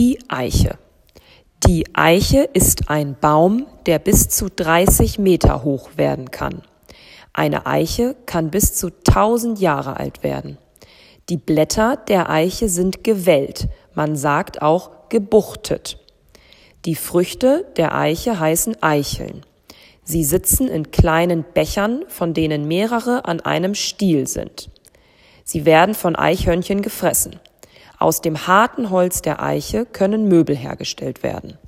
Die Eiche. Die Eiche ist ein Baum, der bis zu 30 Meter hoch werden kann. Eine Eiche kann bis zu 1000 Jahre alt werden. Die Blätter der Eiche sind gewellt, man sagt auch gebuchtet. Die Früchte der Eiche heißen Eicheln. Sie sitzen in kleinen Bechern, von denen mehrere an einem Stiel sind. Sie werden von Eichhörnchen gefressen. Aus dem harten Holz der Eiche können Möbel hergestellt werden.